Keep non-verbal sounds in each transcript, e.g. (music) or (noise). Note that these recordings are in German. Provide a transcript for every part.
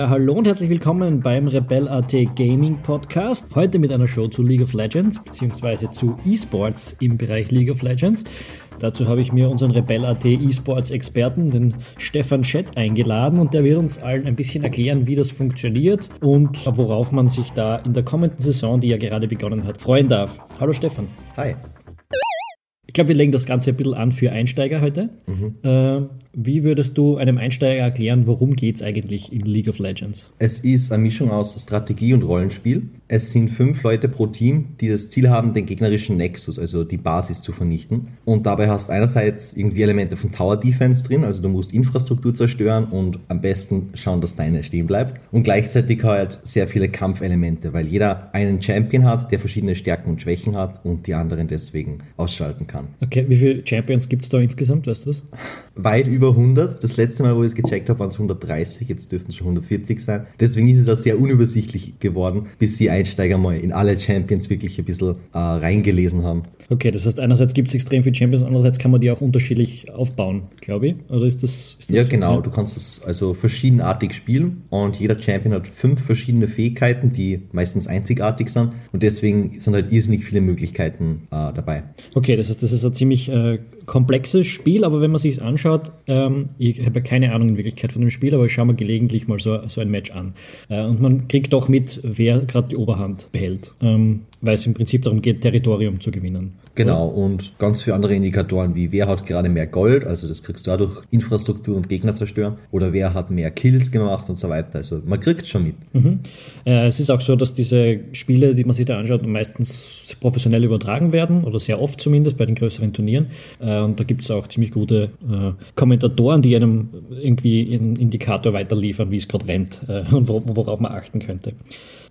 Ja, hallo und herzlich willkommen beim Rebel.at Gaming Podcast. Heute mit einer Show zu League of Legends beziehungsweise zu E-Sports im Bereich League of Legends. Dazu habe ich mir unseren Rebel.at E-Sports Experten, den Stefan Schett, eingeladen und der wird uns allen ein bisschen erklären, wie das funktioniert und worauf man sich da in der kommenden Saison, die ja gerade begonnen hat, freuen darf. Hallo Stefan. Hi. Ich glaube, wir legen das Ganze ein bisschen an für Einsteiger heute. Mhm. Äh, wie würdest du einem Einsteiger erklären, worum geht es eigentlich in League of Legends? Es ist eine Mischung aus Strategie und Rollenspiel. Es sind fünf Leute pro Team, die das Ziel haben, den gegnerischen Nexus, also die Basis zu vernichten. Und dabei hast du einerseits irgendwie Elemente von Tower Defense drin, also du musst Infrastruktur zerstören und am besten schauen, dass deine stehen bleibt. Und gleichzeitig halt sehr viele Kampfelemente, weil jeder einen Champion hat, der verschiedene Stärken und Schwächen hat und die anderen deswegen ausschalten kann kann. Okay, wie viele Champions gibt es da insgesamt, weißt du das? Weit über 100. Das letzte Mal, wo ich es gecheckt habe, waren es 130, jetzt dürften es schon 140 sein. Deswegen ist es auch sehr unübersichtlich geworden, bis die Einsteiger mal in alle Champions wirklich ein bisschen äh, reingelesen haben. Okay, das heißt, einerseits gibt es extrem viele Champions, andererseits kann man die auch unterschiedlich aufbauen, glaube ich. Oder ist das, ist das Ja, genau. Ja? Du kannst es also verschiedenartig spielen und jeder Champion hat fünf verschiedene Fähigkeiten, die meistens einzigartig sind und deswegen sind halt irrsinnig viele Möglichkeiten äh, dabei. Okay, das heißt, das ist ein ziemlich äh, komplexes Spiel, aber wenn man sich es anschaut, ähm, ich habe ja keine Ahnung in Wirklichkeit von dem Spiel, aber ich schaue mir gelegentlich mal so, so ein Match an. Äh, und man kriegt doch mit, wer gerade die Oberhand behält, ähm, weil es im Prinzip darum geht, Territorium zu gewinnen. Genau, und ganz viele andere Indikatoren wie wer hat gerade mehr Gold, also das kriegst du dadurch Infrastruktur und Gegner zerstören, oder wer hat mehr Kills gemacht und so weiter. Also man kriegt schon mit. Mhm. Äh, es ist auch so, dass diese Spiele, die man sich da anschaut, meistens professionell übertragen werden, oder sehr oft zumindest bei den größeren Turnieren. Äh, und da gibt es auch ziemlich gute äh, Kommentatoren, die einem irgendwie einen Indikator weiterliefern, wie es gerade rennt äh, (laughs) und worauf man achten könnte.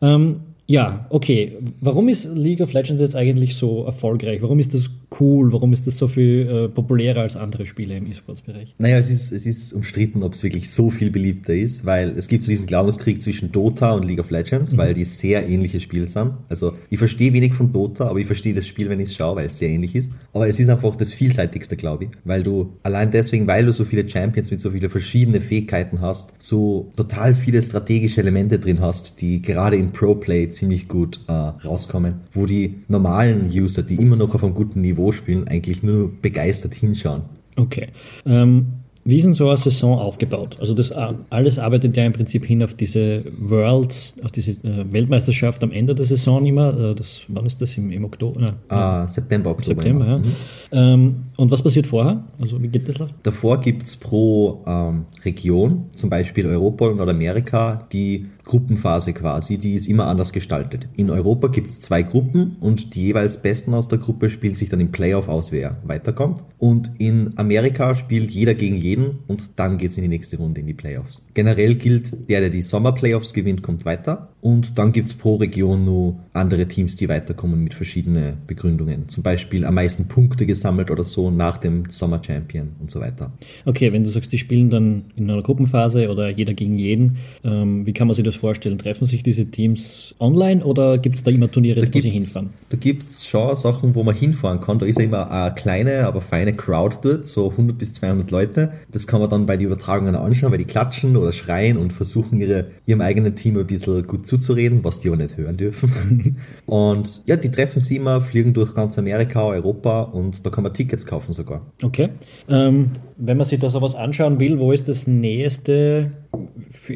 Ähm, ja, okay. Warum ist League of Legends jetzt eigentlich so erfolgreich? Warum ist das cool? Warum ist das so viel äh, populärer als andere Spiele im E-Sports-Bereich? Naja, es ist, es ist umstritten, ob es wirklich so viel beliebter ist, weil es gibt so diesen Glaubenskrieg zwischen Dota und League of Legends, mhm. weil die sehr ähnliche Spiele sind. Also ich verstehe wenig von Dota, aber ich verstehe das Spiel, wenn ich es schaue, weil es sehr ähnlich ist. Aber es ist einfach das vielseitigste, glaube ich, weil du allein deswegen, weil du so viele Champions mit so vielen verschiedenen Fähigkeiten hast, so total viele strategische Elemente drin hast, die gerade im Pro-Play ziemlich gut äh, rauskommen, wo die normalen User, die immer noch auf einem guten Niveau spielen, eigentlich nur begeistert hinschauen. Okay. Ähm, wie ist denn so eine Saison aufgebaut? Also das äh, alles arbeitet ja im Prinzip hin auf diese Worlds, auf diese äh, Weltmeisterschaft am Ende der Saison immer. Äh, das, wann ist das? Im, im Oktober? Ah, September, Oktober. September, ja. Mhm. Ähm, und was passiert vorher? Also wie geht das? Davor gibt es pro ähm, Region, zum Beispiel Europa und Nordamerika, die Gruppenphase quasi, die ist immer anders gestaltet. In Europa gibt es zwei Gruppen und die jeweils Besten aus der Gruppe spielt sich dann im Playoff aus, wer weiterkommt. Und in Amerika spielt jeder gegen jeden und dann geht es in die nächste Runde in die Playoffs. Generell gilt, der, der die Sommer-Playoffs gewinnt, kommt weiter. Und dann gibt es pro Region nur andere Teams, die weiterkommen mit verschiedenen Begründungen. Zum Beispiel am meisten Punkte gesammelt oder so nach dem Sommer Champion und so weiter. Okay, wenn du sagst, die spielen dann in einer Gruppenphase oder jeder gegen jeden, ähm, wie kann man sich das vorstellen? Treffen sich diese Teams online oder gibt es da immer Turniere, da wo sie hinfahren? Da gibt es schon Sachen, wo man hinfahren kann. Da ist ja immer eine kleine, aber feine Crowd dort, so 100 bis 200 Leute. Das kann man dann bei den Übertragungen anschauen, weil die klatschen oder schreien und versuchen, ihre, ihrem eigenen Team ein bisschen gut zuzureden, was die aber nicht hören dürfen. (laughs) und ja, die treffen sie immer, fliegen durch ganz Amerika, Europa und da kann man Tickets kaufen sogar. Okay. Ähm, wenn man sich da sowas anschauen will, wo ist das nächste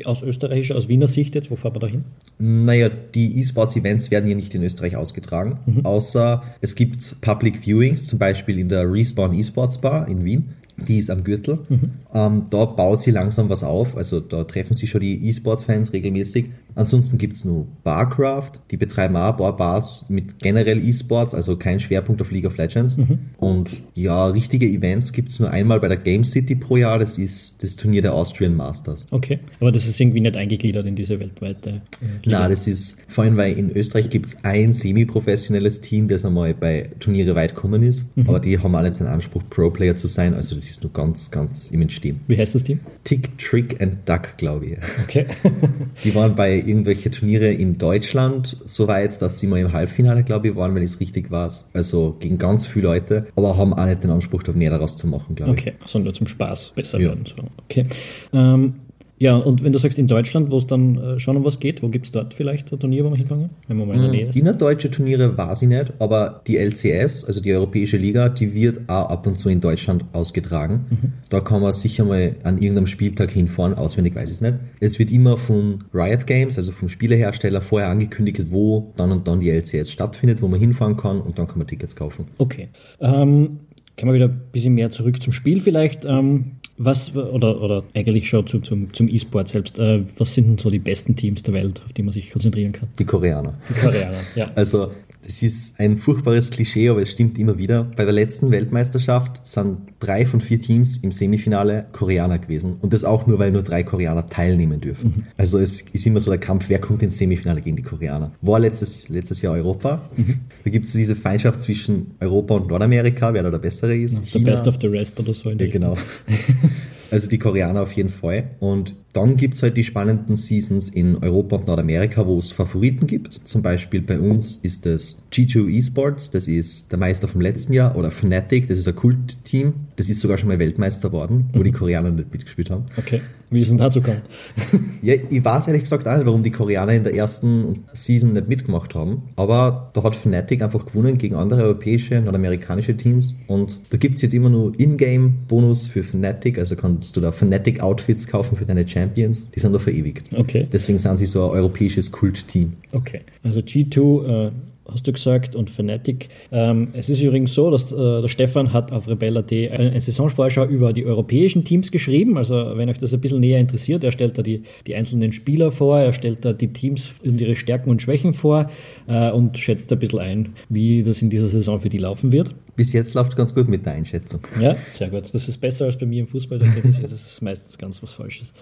aus österreichischer, aus Wiener Sicht jetzt? Wo fahren wir da hin? Naja, die E-Sports-Events werden hier nicht in Österreich ausgetragen, mhm. außer es gibt Public Viewings, zum Beispiel in der Respawn E-Sports Bar in Wien die ist am Gürtel. Mhm. Ähm, da baut sie langsam was auf. Also da treffen sich schon die E-Sports-Fans regelmäßig. Ansonsten gibt's nur Barcraft. Die betreiben auch ein paar Bars mit generell E-Sports, also kein Schwerpunkt auf League of Legends. Mhm. Und ja, richtige Events gibt's nur einmal bei der Game City pro Jahr. Das ist das Turnier der Austrian Masters. Okay, aber das ist irgendwie nicht eingegliedert in diese weltweite äh, Liga. Nein, das ist vor allem, weil in Österreich gibt's ein semi-professionelles Team, das einmal bei Turniere weit gekommen ist. Mhm. Aber die haben alle den Anspruch, Pro-Player zu sein. Also das ist nur ganz, ganz im Entstehen. Wie heißt das Team? Tick, Trick and Duck, glaube ich. Okay. (laughs) die waren bei irgendwelche Turniere in Deutschland so weit, dass sie mal im Halbfinale, glaube ich, waren, wenn es richtig war. Also gegen ganz viele Leute, aber haben auch nicht den Anspruch, da mehr daraus zu machen, glaube ich. Okay, sondern zum Spaß besser ja. werden. So. Okay. Ähm, Ja, und wenn du sagst in Deutschland, wo es dann äh, schon um was geht, wo gibt es dort vielleicht ein Turnier, wo man hinfangen? Wenn man mal in der Nähe ist. Innerdeutsche Turniere weiß ich nicht, aber die LCS, also die Europäische Liga, die wird auch ab und zu in Deutschland ausgetragen. Da kann man sicher mal an irgendeinem Spieltag hinfahren, auswendig weiß ich es nicht. Es wird immer von Riot Games, also vom Spielehersteller, vorher angekündigt, wo dann und dann die LCS stattfindet, wo man hinfahren kann und dann kann man Tickets kaufen. Okay. Ähm, kann man wieder ein bisschen mehr zurück zum Spiel vielleicht. Ähm, was, oder, oder eigentlich schon zu, zum, zum E-Sport selbst. Äh, was sind denn so die besten Teams der Welt, auf die man sich konzentrieren kann? Die Koreaner. Die Koreaner, ja. Also das ist ein furchtbares Klischee, aber es stimmt immer wieder. Bei der letzten Weltmeisterschaft sind drei von vier Teams im Semifinale Koreaner gewesen. Und das auch nur, weil nur drei Koreaner teilnehmen dürfen. Mhm. Also es ist immer so der Kampf, wer kommt ins Semifinale gegen die Koreaner. War letztes, letztes Jahr Europa. Mhm. Da gibt es diese Feindschaft zwischen Europa und Nordamerika, wer da der Bessere ist. The best of the rest oder so. In Ja, der genau. (laughs) Also die Koreaner auf jeden Fall. Und dann gibt's halt die spannenden Seasons in Europa und Nordamerika, wo es Favoriten gibt. Zum Beispiel bei uns ist es G2 Esports, das ist der Meister vom letzten Jahr, oder Fnatic, das ist ein Kultteam, das ist sogar schon mal Weltmeister geworden, wo die Koreaner nicht mitgespielt haben. Okay. Wie ist denn dazu gekommen? (laughs) Ja, ich weiß ehrlich gesagt auch nicht, warum die Koreaner in der ersten Season nicht mitgemacht haben. Aber da hat Fnatic einfach gewonnen gegen andere europäische, nordamerikanische Teams. Und da gibt's jetzt immer nur Ingame-Bonus für Fnatic. Also kannst du da Fnatic-Outfits kaufen für deine Champions. Die sind da verewigt. Okay. Deswegen sind sie so ein europäisches Kultteam. Okay. Also G2, äh, hast du gesagt, und Fnatic. Ähm, es ist übrigens so, dass äh, der Stefan hat auf Rebell.at eine, eine Saisonvorschau über die europäischen Teams geschrieben. Also wenn euch das ein bisschen näher interessiert, er stellt da die, die einzelnen Spieler vor, er stellt da die Teams und ihre Stärken und Schwächen vor äh, und schätzt ein bisschen ein, wie das in dieser Saison für die laufen wird. Bis jetzt läuft ganz gut mit der Einschätzung. Ja, sehr gut. Das ist besser als bei mir im Fußball. Da das ist meistens ganz was Falsches.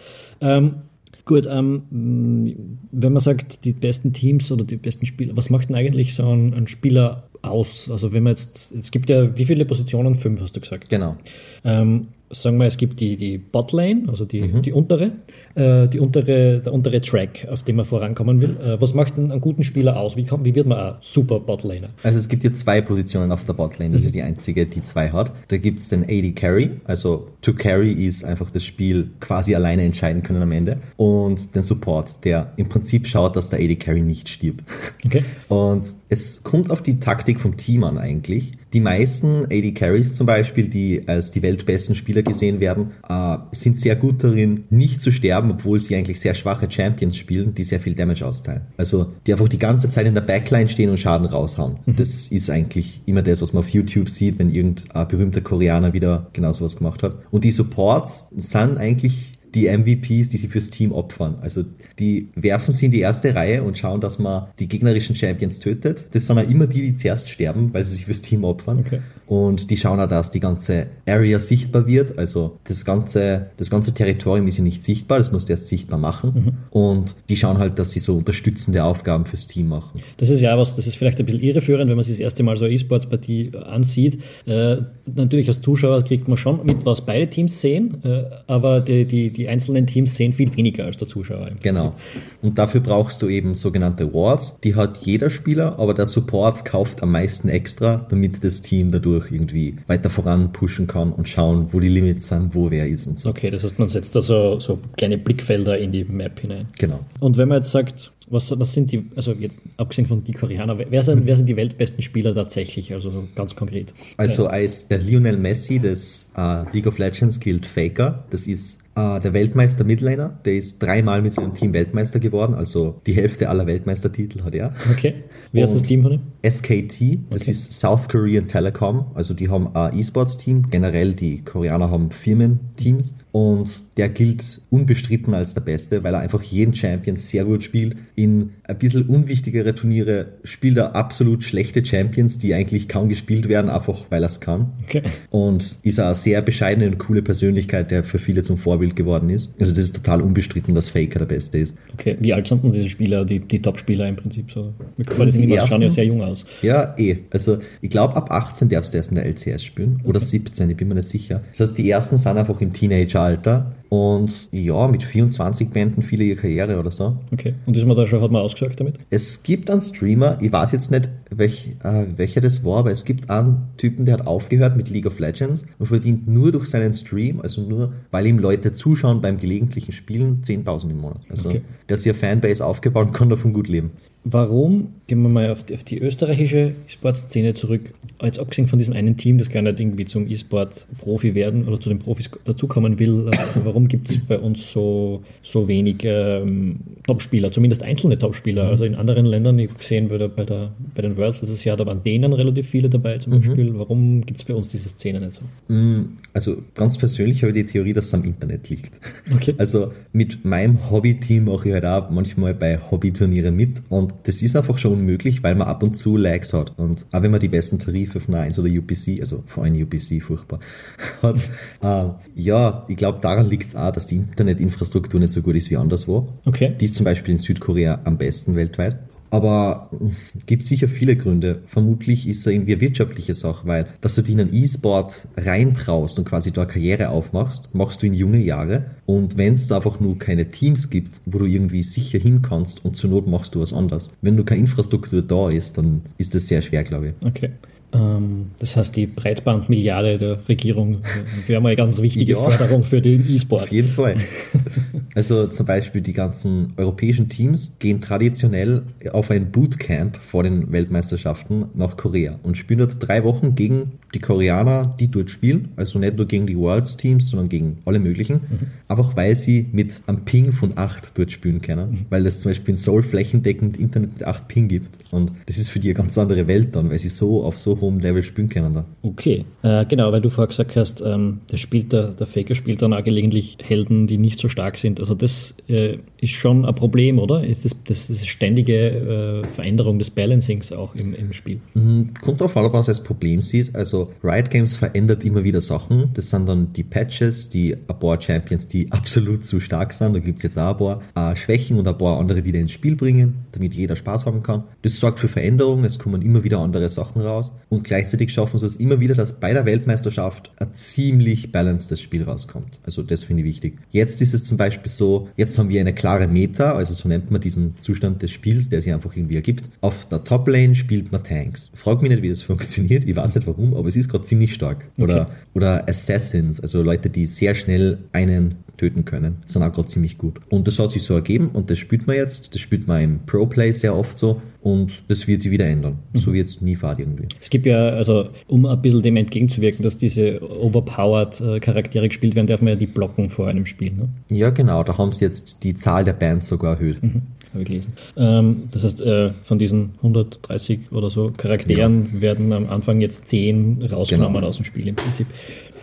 Ähm, gut, ähm, wenn man sagt, die besten Teams oder die besten Spieler, was macht denn eigentlich so ein, ein Spieler aus? Also wenn man jetzt, es gibt ja wie viele Positionen? Fünf, hast du gesagt. Genau. Ähm, sagen wir, es gibt die, die Botlane, also die, die untere, äh, die untere, der untere Track, auf dem man vorankommen will. Äh, was macht denn einen guten Spieler aus? Wie, kommt, wie wird man ein super Botlaner? Also es gibt hier zwei Positionen auf der Botlane, das ist die einzige, die zwei hat. Da gibt's den AD Carry, also to carry ist einfach das Spiel quasi alleine entscheiden können am Ende. Und den Support, der im Prinzip schaut, dass der AD Carry nicht stirbt. Okay. (laughs) Und es kommt auf die Taktik vom Team an eigentlich. Die meisten AD Carries zum Beispiel, die als die weltbesten Spieler gesehen werden, äh, sind sehr gut darin, nicht zu sterben, obwohl sie eigentlich sehr schwache Champions spielen, die sehr viel Damage austeilen. Also die einfach die ganze Zeit in der Backline stehen und Schaden raushauen. Das ist eigentlich immer das, was man auf YouTube sieht, wenn irgendein berühmter Koreaner wieder genau sowas gemacht hat. Und die Supports sind eigentlich die MVPs, die sie fürs Team opfern. Also die werfen sie in die erste Reihe und schauen, dass man die gegnerischen Champions tötet. Das sind auch immer die, die zuerst sterben, weil sie sich fürs Team opfern. Okay. Und die schauen auch, dass die ganze Area sichtbar wird. Also das ganze, das ganze Territorium ist ja nicht sichtbar, das musst du erst sichtbar machen. Und die schauen halt, dass sie so unterstützende Aufgaben fürs Team machen. Das ist ja was, das ist vielleicht ein bisschen irreführend, wenn man sich das erste Mal so eine E-Sports-Partie ansieht. Äh, natürlich als Zuschauer kriegt man schon mit, was beide Teams sehen, äh, aber die, die, die einzelnen Teams sehen viel weniger als der Zuschauer. Genau. Und dafür brauchst du eben sogenannte Awards. Die hat jeder Spieler, aber der Support kauft am meisten extra, damit das Team dadurch irgendwie weiter voran pushen kann und schauen, wo die Limits sind, wo wer ist und so. Okay, das heißt, man setzt da so, so kleine Blickfelder in die Map hinein. Genau. Und wenn man jetzt sagt, was, was sind die, also jetzt abgesehen von die Koreaner, wer sind, wer sind die weltbesten Spieler tatsächlich, also so ganz konkret? Also als der Lionel Messi des äh, League of Legends gilt Faker. Das ist äh, der Weltmeister Midlaner. Der ist dreimal mit seinem Team Weltmeister geworden. Also die Hälfte aller Weltmeistertitel hat er. Okay. Wie heißt das Team von ihm? SKT, das Okay. ist South Korean Telecom. Also die haben ein E-Sports-Team. Generell die Koreaner haben Firmenteams. Und der gilt unbestritten als der Beste, weil er einfach jeden Champion sehr gut spielt. In ein bisschen unwichtigere Turniere spielt er absolut schlechte Champions, die eigentlich kaum gespielt werden, einfach weil er es kann. Okay. Und ist eine sehr bescheidene und coole Persönlichkeit, der für viele zum Vorbild geworden ist. Also das ist total unbestritten, dass Faker der Beste ist. Okay, wie alt sind denn diese Spieler, die, die Top-Spieler im Prinzip so? Weil die, Die die schauen ja ersten? sehr jung aus. Ja, eh. Also ich glaube, ab 18 darfst du erst in der LCS spielen. Oder 17, ich bin mir nicht sicher. Das heißt, die ersten sind einfach im Teenageralter. Und ja, mit 24 beenden viele ihre Karriere oder so. Okay. Und ist man da schon, hat man ausgesagt damit? Es gibt einen Streamer, ich weiß jetzt nicht, welch, äh, welcher das war, aber es gibt einen Typen, der hat aufgehört mit League of Legends und verdient nur durch seinen Stream, also nur, weil ihm Leute zuschauen beim gelegentlichen Spielen, 10.000 im Monat. Also Okay. der hat sich eine Fanbase aufgebaut und kann davon gut leben. Warum, gehen wir mal auf die, auf die österreichische E-Sport-Szene zurück, jetzt abgesehen von diesem einen Team, das gar nicht irgendwie zum E-Sport-Profi werden oder zu den Profis dazukommen will, äh, warum gibt es bei uns so, so wenig ähm, Topspieler, zumindest einzelne Topspieler? Also in anderen Ländern, ich habe gesehen bei, der, bei, der, bei den Worlds letztes Jahr, da waren denen relativ viele dabei zum Beispiel. Warum gibt es bei uns diese Szene nicht so? Mm, Also ganz persönlich habe ich die Theorie, dass es am Internet liegt. Okay. Also mit meinem Hobby-Team mache ich halt auch manchmal bei Hobbyturniere mit und das ist einfach schon unmöglich, weil man ab und zu Lags hat. Und auch wenn man die besten Tarife von 1 oder UPC, also vor allem UPC furchtbar, (laughs) hat, äh, ja, ich glaube daran liegt es auch, dass die Internetinfrastruktur nicht so gut ist wie anderswo. Okay. Die ist zum Beispiel in Südkorea am besten weltweit. Aber gibt sicher viele Gründe. Vermutlich ist es irgendwie eine wirtschaftliche Sache, weil, dass du dich in einen E-Sport reintraust und quasi da Karriere aufmachst, machst du in junge Jahre. Und wenn es da einfach nur keine Teams gibt, wo du irgendwie sicher hin kannst und zur Not machst du was anderes. Wenn du keine Infrastruktur da ist, dann ist das sehr schwer, glaube ich. Okay. Ähm, das heißt, die Breitbandmilliarde der Regierung wäre mal eine ganz wichtige (laughs) Ja. Förderung für den E-Sport. Auf jeden Fall. (laughs) Also zum Beispiel die ganzen europäischen Teams gehen traditionell auf ein Bootcamp vor den Weltmeisterschaften nach Korea und spielen dort drei Wochen gegen die Koreaner, die dort spielen. Also nicht nur gegen die Worlds Teams, sondern gegen alle möglichen. Einfach weil sie mit einem Ping von 8 dort spielen können. Weil es zum Beispiel in Seoul flächendeckend Internet mit 8 Ping gibt. Und das ist für die eine ganz andere Welt dann, weil sie so auf so hohem Level spielen können dann. Okay, äh, genau, weil du vorher gesagt hast, ähm, der, spielt, der, der Faker spielt dann auch gelegentlich Helden, die nicht so stark sind. Also das äh, ist schon ein Problem, oder? Ist das, das, das ständige äh, Veränderung des Balancings auch im, im Spiel? Mhm, Kommt darauf an, ob man es als Problem sieht. Also Riot Games verändert immer wieder Sachen. Das sind dann die Patches, die ein paar Champions, die (laughs) absolut zu stark sind. Da gibt's jetzt auch ein paar äh, Schwächen und ein paar andere wieder ins Spiel bringen, damit jeder Spaß haben kann. Das sorgt für Veränderungen, es kommen immer wieder andere Sachen raus. Und gleichzeitig schaffen sie es immer wieder, dass bei der Weltmeisterschaft ein ziemlich balancedes Spiel rauskommt. Also das finde ich wichtig. Jetzt ist es zum Beispiel so, jetzt haben wir eine klare Meta, also so nennt man diesen Zustand des Spiels, der sich einfach irgendwie ergibt. Auf der Top-Lane spielt man Tanks. Frag mich nicht, wie das (laughs) funktioniert, ich weiß nicht warum, aber es ist gerade ziemlich stark. Oder, Okay. oder Assassins, also Leute, die sehr schnell einen töten können, sind auch gerade ziemlich gut. Und das hat sich so ergeben und das spielt man jetzt, das spielt man im Pro-Play sehr oft so und das wird sich wieder ändern. So wird es nie fad irgendwie. Es gibt ja, also um ein bisschen dem entgegenzuwirken, dass diese overpowered äh, Charaktere gespielt werden, darf man ja die blocken vor einem Spiel. Ne? Ja, genau, da haben sie jetzt die Zahl der Bands sogar erhöht. Mhm, habe ich gelesen. Ähm, das heißt, äh, von diesen 130 oder so Charakteren werden am Anfang jetzt 10 rausgenommen Genau. aus dem Spiel im Prinzip.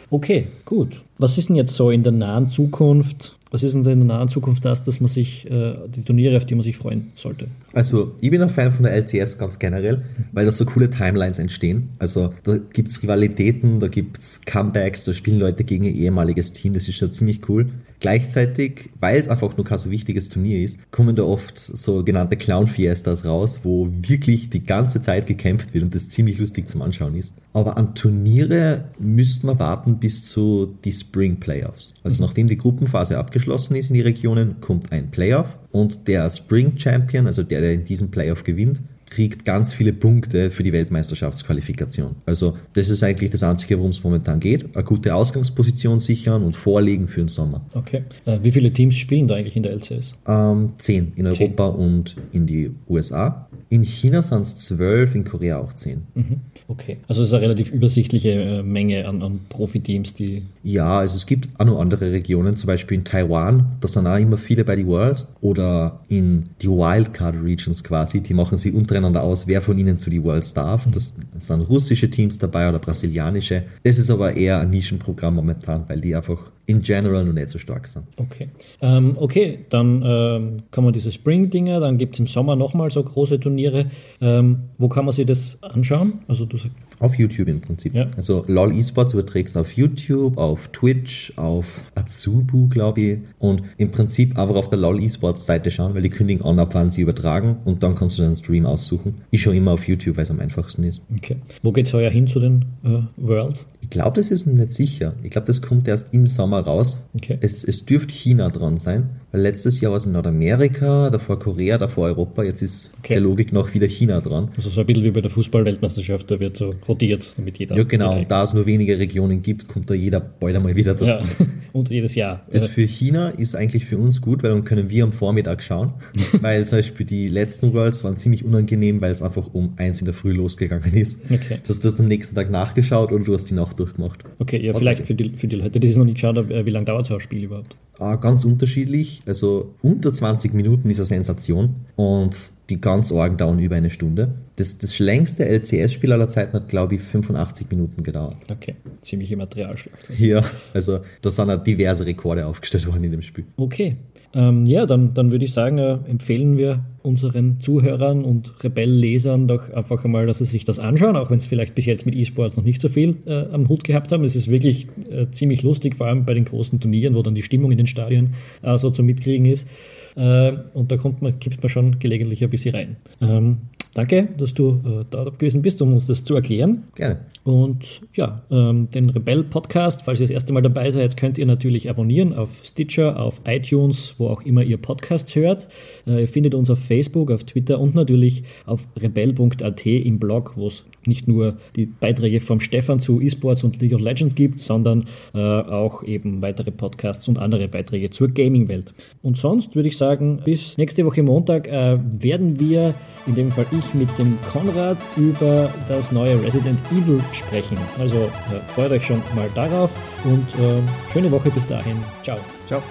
Okay, gut. Was ist denn jetzt so in der nahen Zukunft? Was ist denn in der nahen Zukunft das, dass man sich, äh, die Turniere, auf die man sich freuen sollte? Also, ich bin ein Fan von der LCS ganz generell, weil da so coole Timelines entstehen. Also, da gibt's Rivalitäten, da gibt's Comebacks, da spielen Leute gegen ihr ehemaliges Team, das ist schon ziemlich cool. Gleichzeitig, weil es einfach nur kein so wichtiges Turnier ist, kommen da oft so genannte Clown-Fiestas raus, wo wirklich die ganze Zeit gekämpft wird und das ziemlich lustig zum Anschauen ist. Aber an Turniere müsste man warten bis zu die Spring Playoffs. Also nachdem die Gruppenphase abgeschlossen ist in die Regionen, kommt ein Playoff und der Spring Champion, also der, der in diesem Playoff gewinnt, kriegt ganz viele Punkte für die Weltmeisterschaftsqualifikation. Also das ist eigentlich das Einzige, worum es momentan geht. Eine gute Ausgangsposition sichern und vorlegen für den Sommer. Okay. Äh, wie viele Teams spielen da eigentlich in der LCS? Ähm, zehn in Zehn. Europa und in die USA. In China sind es zwölf, in Korea auch zehn. Mhm. Okay. Also es ist eine relativ übersichtliche äh, Menge an, an Profiteams, die. Ja, also es gibt auch noch andere Regionen, zum Beispiel in Taiwan, da sind auch immer viele bei die Worlds. Oder in die Wildcard Regions quasi, die machen sie untereinander aus, wer von ihnen zu die Worlds darf. Das sind russische Teams dabei oder brasilianische. Das ist aber eher ein Nischenprogramm momentan, weil die einfach in general noch nicht so stark sind. Okay. Ähm, okay, dann ähm, kann man diese Spring-Dinger, dann gibt es im Sommer nochmal so große Turniere. Ähm, wo kann man sich das anschauen? Also du Auf YouTube im Prinzip. Ja. Also LOL Esports überträgst auf YouTube, auf Twitch, auf Azubu, glaube ich. Und im Prinzip einfach auf der LOL Esports Seite schauen, weil die kündigen an, ab wann sie übertragen und dann kannst du deinen Stream aussuchen. Ich schon immer auf YouTube, weil es am einfachsten ist. Okay. Wo geht's heuer hin zu den äh, Worlds? Ich glaube, das ist noch nicht sicher. Ich glaube, das kommt erst im Sommer raus. Okay. Es, es dürfte China dran sein, weil letztes Jahr war es in Nordamerika, davor Korea, davor Europa, jetzt ist Okay. der Logik noch wieder China dran. Also so ein bisschen wie bei der Fußball-Weltmeisterschaft, da wird so rotiert, damit jeder. Ja, genau. da es nur wenige Regionen gibt, kommt da jeder bald einmal wieder dran. Ja, (laughs) und jedes Jahr. Das für China ist eigentlich für uns gut, weil dann können wir am Vormittag schauen. (laughs) weil zum Beispiel die letzten Worlds waren ziemlich unangenehm, weil es einfach um eins in der Früh losgegangen ist. Okay. Das heißt, du hast am nächsten Tag nachgeschaut und du hast die Nacht durchgemacht. Okay, ja, vielleicht für die, für die Leute, die es noch nicht geschaut haben, äh, wie lange dauert so ein Spiel überhaupt? Ah, ganz unterschiedlich. Also unter 20 Minuten ist eine Sensation und die ganz Orgen dauern über eine Stunde. Das, das längste LCS-Spiel aller Zeiten hat, glaube ich, 85 Minuten gedauert. Okay, ziemliche Materialschlacht. Ja, also da sind auch diverse Rekorde aufgestellt worden in dem Spiel. Okay. Ähm, ja, dann, dann würde ich sagen, äh, empfehlen wir unseren Zuhörern und Rebell-Lesern doch einfach einmal, dass sie sich das anschauen, auch wenn es vielleicht bis jetzt mit E-Sports noch nicht so viel äh, am Hut gehabt haben. Es ist wirklich äh, ziemlich lustig, vor allem bei den großen Turnieren, wo dann die Stimmung in den Stadien äh, so zum Mitkriegen ist. Äh, und da kommt man, kippt man schon gelegentlich ein bisschen rein. Ähm, danke, dass du äh, da gewesen bist, um uns das zu erklären. Gerne. Und ja, ähm, den Rebell-Podcast, falls ihr das erste Mal dabei seid, könnt ihr natürlich abonnieren auf Stitcher, auf iTunes, wo auch immer ihr Podcasts hört. Äh, ihr findet uns auf Facebook, auf Twitter und natürlich auf rebell.at im Blog, wo es nicht nur die Beiträge vom Stefan zu eSports und League of Legends gibt, sondern äh, auch eben weitere Podcasts und andere Beiträge zur Gaming-Welt. Und sonst würde ich sagen, bis nächste Woche Montag äh, werden wir, in dem Fall ich, mit dem Konrad über das neue Resident Evil sprechen. Also äh, freut euch schon mal darauf und äh, schöne Woche bis dahin. Ciao. Ciao.